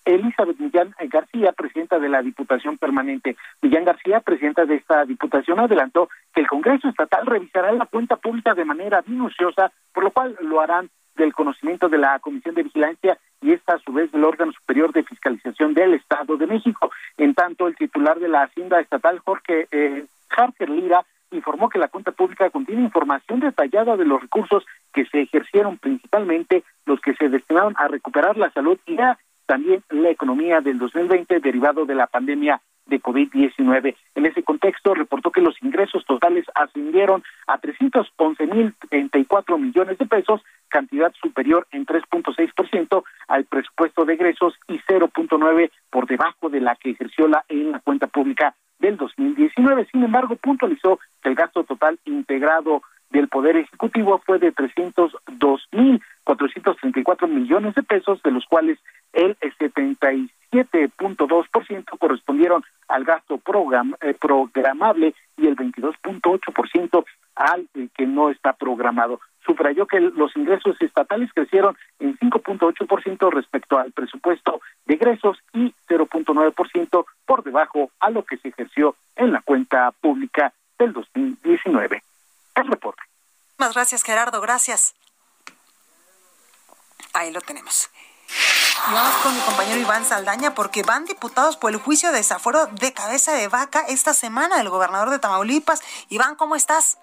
Elizabeth Millán García, presidenta de la Diputación Permanente. Millán García, presidenta de esta Diputación, adelantó que el Congreso Estatal revisará la cuenta pública de manera minuciosa, por lo cual lo harán del conocimiento de la Comisión de Vigilancia y esta a su vez del órgano superior de fiscalización del Estado de México. En tanto, el titular de la Hacienda Estatal, Jorge eh, Lira, informó que la cuenta pública contiene información detallada de los recursos que se ejercieron principalmente los que se destinaron a recuperar la salud y también la economía del 2020 derivado de la pandemia de COVID-19. En ese contexto, reportó que los ingresos totales ascendieron a 311.034 millones de pesos, cantidad superior en 3.6% al presupuesto de egresos y 0.9 por debajo de la que ejerció la en la cuenta pública del 2019. Sin embargo, puntualizó que el gasto total integrado del Poder Ejecutivo fue de 302.434 millones de pesos, de los cuales el 77.2% correspondieron al gasto eh, programable y el 22.8% al eh, que no está programado. Subrayó que los ingresos estatales crecieron en 5.8% respecto al presupuesto de egresos y 0.9% por debajo a lo que se ejerció en la cuenta pública del 2019. Muchas gracias, Gerardo. Gracias. Ahí lo tenemos. Y vamos con mi compañero Iván Saldaña porque van diputados por el juicio de desafuero de cabeza de vaca esta semana del gobernador de Tamaulipas. Iván, ¿cómo estás?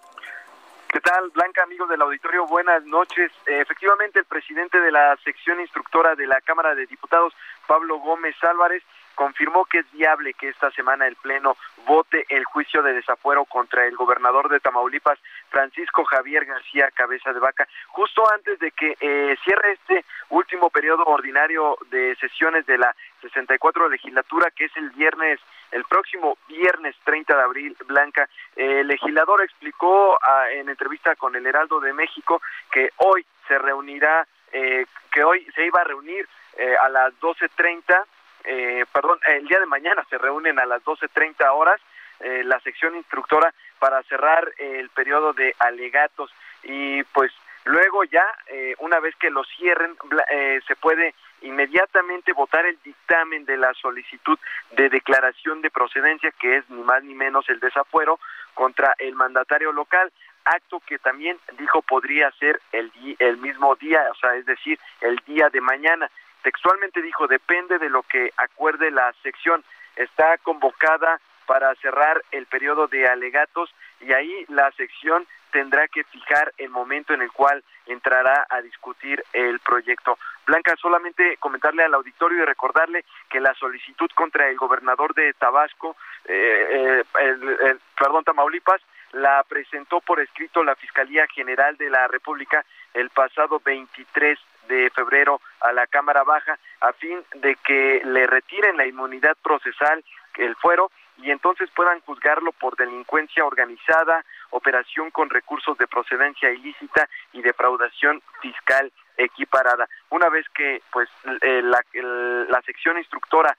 ¿Qué tal, Blanca, amigos del auditorio? Buenas noches. Eh, efectivamente, el presidente de la sección instructora de la Cámara de Diputados, Pablo Gómez Álvarez, confirmó que es viable que esta semana el Pleno vote el juicio de desafuero contra el gobernador de Tamaulipas, Francisco Javier García Cabeza de Vaca, justo antes de que eh, cierre este último periodo ordinario de sesiones de la 64 legislatura, que es el viernes, el próximo viernes 30 de abril, Blanca. el legislador explicó ah, en entrevista con el Heraldo de México que hoy se reunirá, eh, que hoy se iba a reunir eh, a las 12.30 eh, perdón, el día de mañana se reúnen a las 12.30 horas eh, la sección instructora para cerrar el periodo de alegatos y pues luego ya, eh, una vez que lo cierren, eh, se puede inmediatamente votar el dictamen de la solicitud de declaración de procedencia, que es ni más ni menos el desafuero contra el mandatario local acto que también dijo podría ser el, el mismo día, o sea, es decir, el día de mañana. Textualmente dijo, depende de lo que acuerde la sección. Está convocada para cerrar el periodo de alegatos y ahí la sección tendrá que fijar el momento en el cual entrará a discutir el proyecto. Blanca, solamente comentarle al auditorio y recordarle que la solicitud contra el gobernador de Tabasco, eh, eh, perdón, Tamaulipas, la presentó por escrito la Fiscalía General de la República el pasado 23 de febrero a la Cámara Baja a fin de que le retiren la inmunidad procesal, el fuero, y entonces puedan juzgarlo por delincuencia organizada, operación con recursos de procedencia ilícita y defraudación fiscal equiparada. Una vez que pues eh, la, la sección instructora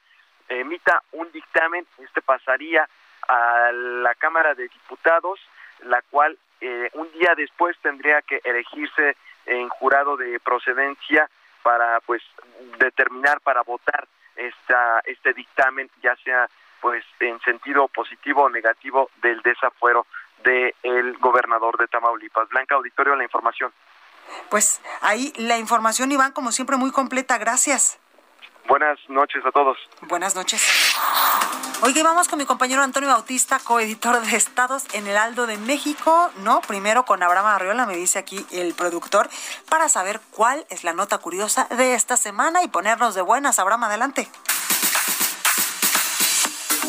emita un dictamen, este pasaría a la Cámara de Diputados, la cual eh, un día después tendría que elegirse en jurado de procedencia para pues determinar para votar esta este dictamen ya sea pues en sentido positivo o negativo del desafuero del el gobernador de Tamaulipas. Blanca Auditorio, la información. Pues ahí la información, Iván, como siempre, muy completa. Gracias. Buenas noches a todos. Buenas noches. Oye, vamos con mi compañero Antonio Bautista, coeditor de Estados en el Aldo de México, ¿no? Primero con Abraham Arriola, me dice aquí el productor, para saber cuál es la nota curiosa de esta semana y ponernos de buenas. Abraham, adelante.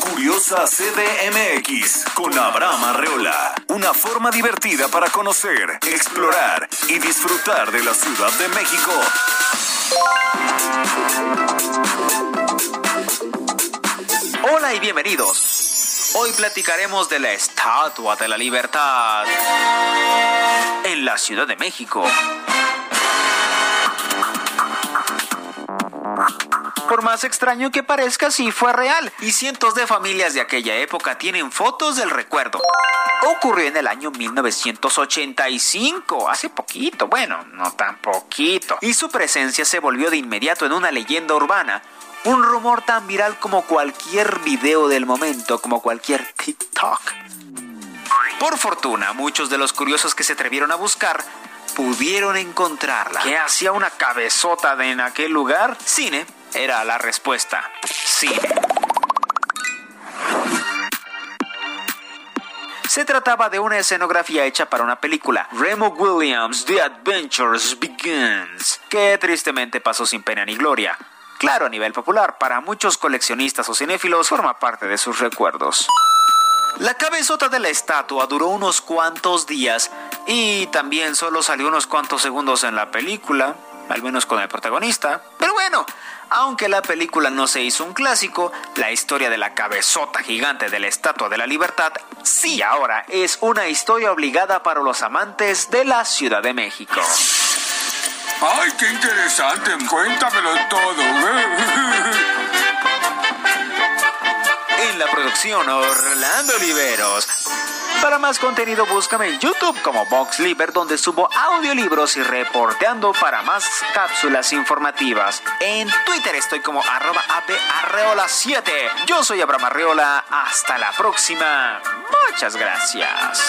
Curiosa CDMX con Abraham Arreola. Una forma divertida para conocer, explorar y disfrutar de la Ciudad de México. Hola y bienvenidos. Hoy platicaremos de la Estatua de la Libertad en la Ciudad de México. Por más extraño que parezca, sí fue real, y cientos de familias de aquella época tienen fotos del recuerdo. Ocurrió en el año 1985, hace poquito, bueno, no tan poquito, y su presencia se volvió de inmediato en una leyenda urbana, un rumor tan viral como cualquier video del momento, como cualquier TikTok. Por fortuna, muchos de los curiosos que se atrevieron a buscar pudieron encontrarla. ¿Qué hacía una cabezota de en aquel lugar? Cine era la respuesta. Cine. Se trataba de una escenografía hecha para una película, Remo Williams, The Adventures Begins, que tristemente pasó sin pena ni gloria. Claro, a nivel popular, para muchos coleccionistas o cinéfilos forma parte de sus recuerdos. La cabezota de la estatua duró unos cuantos días y también solo salió unos cuantos segundos en la película, al menos con el protagonista. Pero bueno, aunque la película no se hizo un clásico, la historia de la cabezota gigante de la Estatua de la Libertad sí ahora es una historia obligada para los amantes de la Ciudad de México. ¡Ay, qué interesante! Cuéntamelo todo. En la producción Orlando Oliveros. Para más contenido búscame en YouTube como Vox Liber donde subo audiolibros y reporteando para más cápsulas informativas. En Twitter estoy como arroba abarreola7. Yo soy Abraham Arreola. Hasta la próxima. Muchas gracias.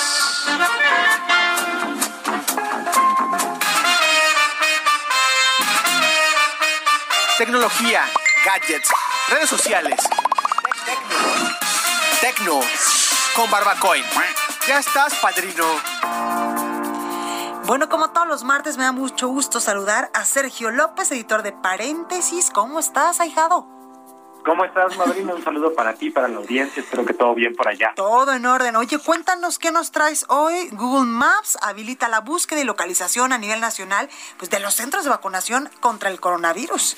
Tecnología, gadgets, redes sociales. Tecno. Con Barbacoin. Ya estás, padrino. Bueno, como todos los martes, me da mucho gusto saludar a Sergio López, editor de Paréntesis. ¿Cómo estás, ahijado? ¿Cómo estás, madrina? Un saludo para ti, para la audiencia. Espero que todo bien por allá. Todo en orden. Oye, cuéntanos qué nos traes hoy. Google Maps habilita la búsqueda y localización a nivel nacional pues, de los centros de vacunación contra el coronavirus.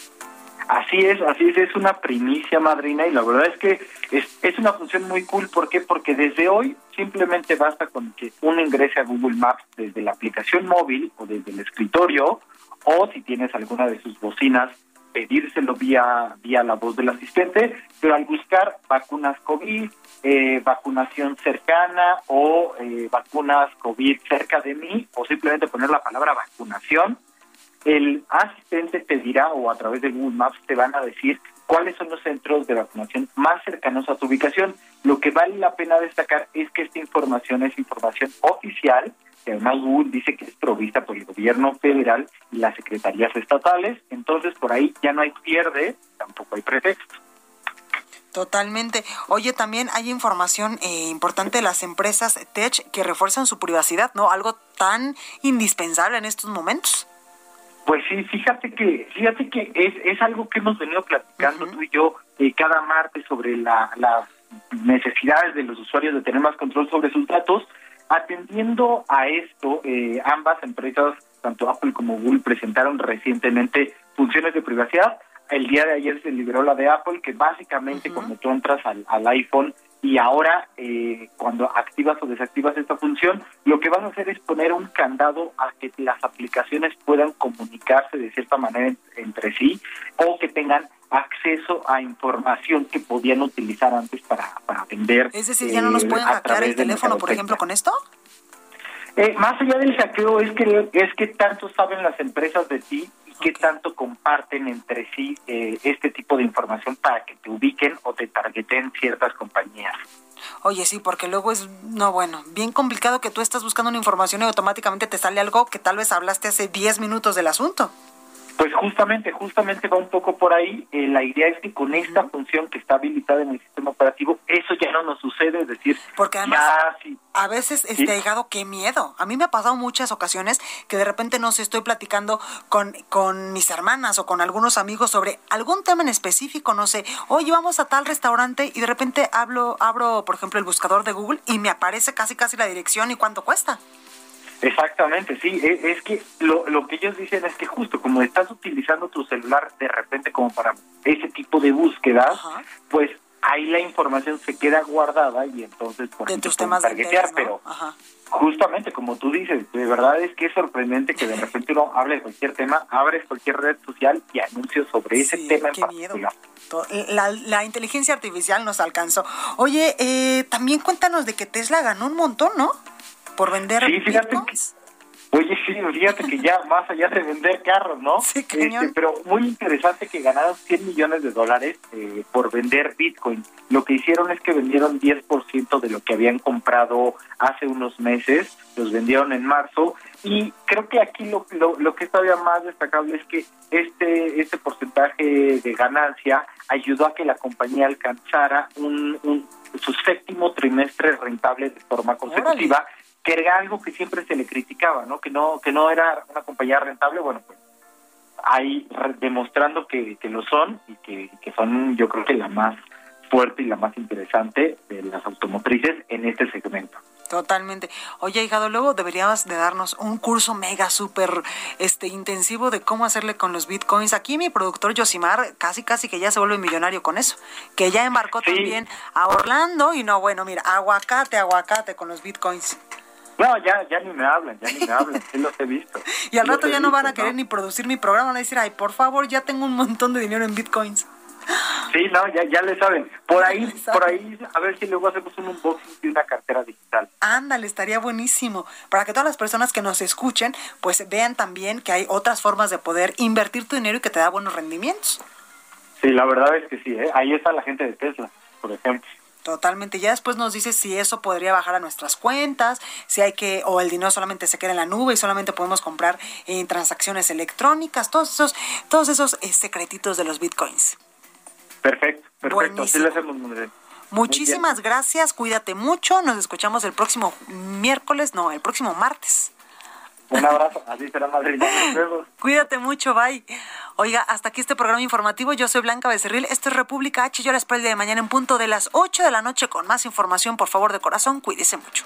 Así es, así es, es una primicia madrina y la verdad es que es, es una función muy cool. ¿Por qué? Porque desde hoy simplemente basta con que uno ingrese a Google Maps desde la aplicación móvil o desde el escritorio o si tienes alguna de sus bocinas pedírselo vía, vía la voz del asistente, pero al buscar vacunas COVID, eh, vacunación cercana o eh, vacunas COVID cerca de mí, o simplemente poner la palabra vacunación, el asistente te dirá o a través de Google Maps te van a decir cuáles son los centros de vacunación más cercanos a tu ubicación. Lo que vale la pena destacar es que esta información es información oficial, que además Google dice que es provista por el gobierno federal y las secretarías estatales, entonces por ahí ya no hay pierde, tampoco hay pretexto. Totalmente. Oye, también hay información eh, importante de las empresas tech que refuerzan su privacidad, ¿no? Algo tan indispensable en estos momentos. Pues sí, fíjate que, fíjate que es, es algo que hemos venido platicando tú y yo eh, cada martes sobre la, las necesidades de los usuarios de tener más control sobre sus datos. Atendiendo a esto, eh, ambas empresas, tanto Apple como Google, presentaron recientemente funciones de privacidad. El día de ayer se liberó la de Apple, que básicamente cuando tú entras al, al iPhone y ahora eh, cuando activas o desactivas esta función, lo que vas a hacer es poner un candado a que las aplicaciones puedan comunicarse de cierta manera entre sí o que tengan acceso a información que podían utilizar antes para, para vender. Es decir, ya no nos eh, pueden hackear el teléfono, por ejemplo, con esto. Eh, más allá del hackeo es que es que tanto saben las empresas de ti y que tanto comparten entre sí eh, este tipo de información para que te ubiquen o te targeten ciertas compañías. Oye, sí, porque luego es, no, bueno, bien complicado que tú estás buscando una información y automáticamente te sale algo que tal vez hablaste hace 10 minutos del asunto. Pues justamente, justamente va un poco por ahí. Eh, la idea es que con esta función que está habilitada en el sistema operativo, eso ya no nos sucede, es decir, Porque además, ya a veces, Sí. este, hígado, qué miedo. A mí me ha pasado muchas ocasiones que de repente, no sé, estoy platicando con, con mis hermanas o con algunos amigos sobre algún tema en específico, no sé, oye, vamos a tal restaurante y de repente hablo, abro, por ejemplo, el buscador de Google y me aparece casi casi la dirección y cuánto cuesta. Exactamente, sí, e- es que lo, lo que ellos dicen es que justo como estás utilizando tu celular de repente como para ese tipo de búsquedas, pues ahí la información se queda guardada y entonces por De tus temas de interés, ¿no? pero Ajá. justamente como tú dices, de verdad es que es sorprendente que de [laughs] repente uno hable de cualquier tema, abres cualquier red social y anuncios sobre ese tema en particular. La inteligencia artificial nos alcanzó. Oye, eh, también cuéntanos de que Tesla ganó un montón, ¿no? Por vender Sí, fíjate que, oye, sí, fíjate que ya más allá de vender carros, ¿no? [laughs] Sí. Este, pero muy interesante que ganaron 100 millones de dólares eh, por vender Bitcoin. Lo que hicieron es que vendieron 10% de lo que habían comprado hace unos meses, los vendieron en marzo y creo que aquí lo, lo, lo que es todavía más destacable es que este, este porcentaje de ganancia ayudó a que la compañía alcanzara un, un su séptimo trimestre rentable de forma consecutiva, que era algo que siempre se le criticaba, ¿no? Que no que no era una compañía rentable, bueno, pues ahí demostrando que, que lo son y que, que son yo creo que la más fuerte y la más interesante de las automotrices en este segmento. Totalmente. Oye, hijado, luego deberías de darnos un curso mega súper este intensivo de cómo hacerle con los bitcoins. Aquí mi productor Yosimar casi casi que ya se vuelve millonario con eso, que ya embarcó también a Orlando y no, bueno, mira, aguacate, aguacate con los bitcoins. No, ya, ya ni me hablan, ya ni me hablan, sí los he visto. [laughs] Y al rato ya no van a querer ni producir mi programa, van a decir, ay, por favor, ya tengo un montón de dinero en bitcoins. Sí, no, ya, ya le saben. Por ahí, por ahí, a ver si luego hacemos un unboxing de una cartera digital. Ándale, estaría buenísimo. Para que todas las personas que nos escuchen, pues vean también que hay otras formas de poder invertir tu dinero y que te da buenos rendimientos. Sí, la verdad es que sí, ¿eh? ahí está la gente de Tesla, por ejemplo. Totalmente. Ya después nos dice si eso podría bajar a nuestras cuentas, si hay que, o el dinero solamente se queda en la nube y solamente podemos comprar en transacciones electrónicas, todos esos, todos esos eh, secretitos de los bitcoins. Perfecto, perfecto. Así lo hacemos muy bien. Muchísimas gracias, cuídate mucho. Nos escuchamos el próximo miércoles, no, el próximo martes. Un abrazo, así será Madrid. Cuídate mucho, bye. Oiga, hasta aquí este programa informativo. Yo soy Blanca Becerril. Esto es República H. Yo la espero el día de mañana en punto de las 8 de la noche con más información. Por favor, de corazón, cuídese mucho.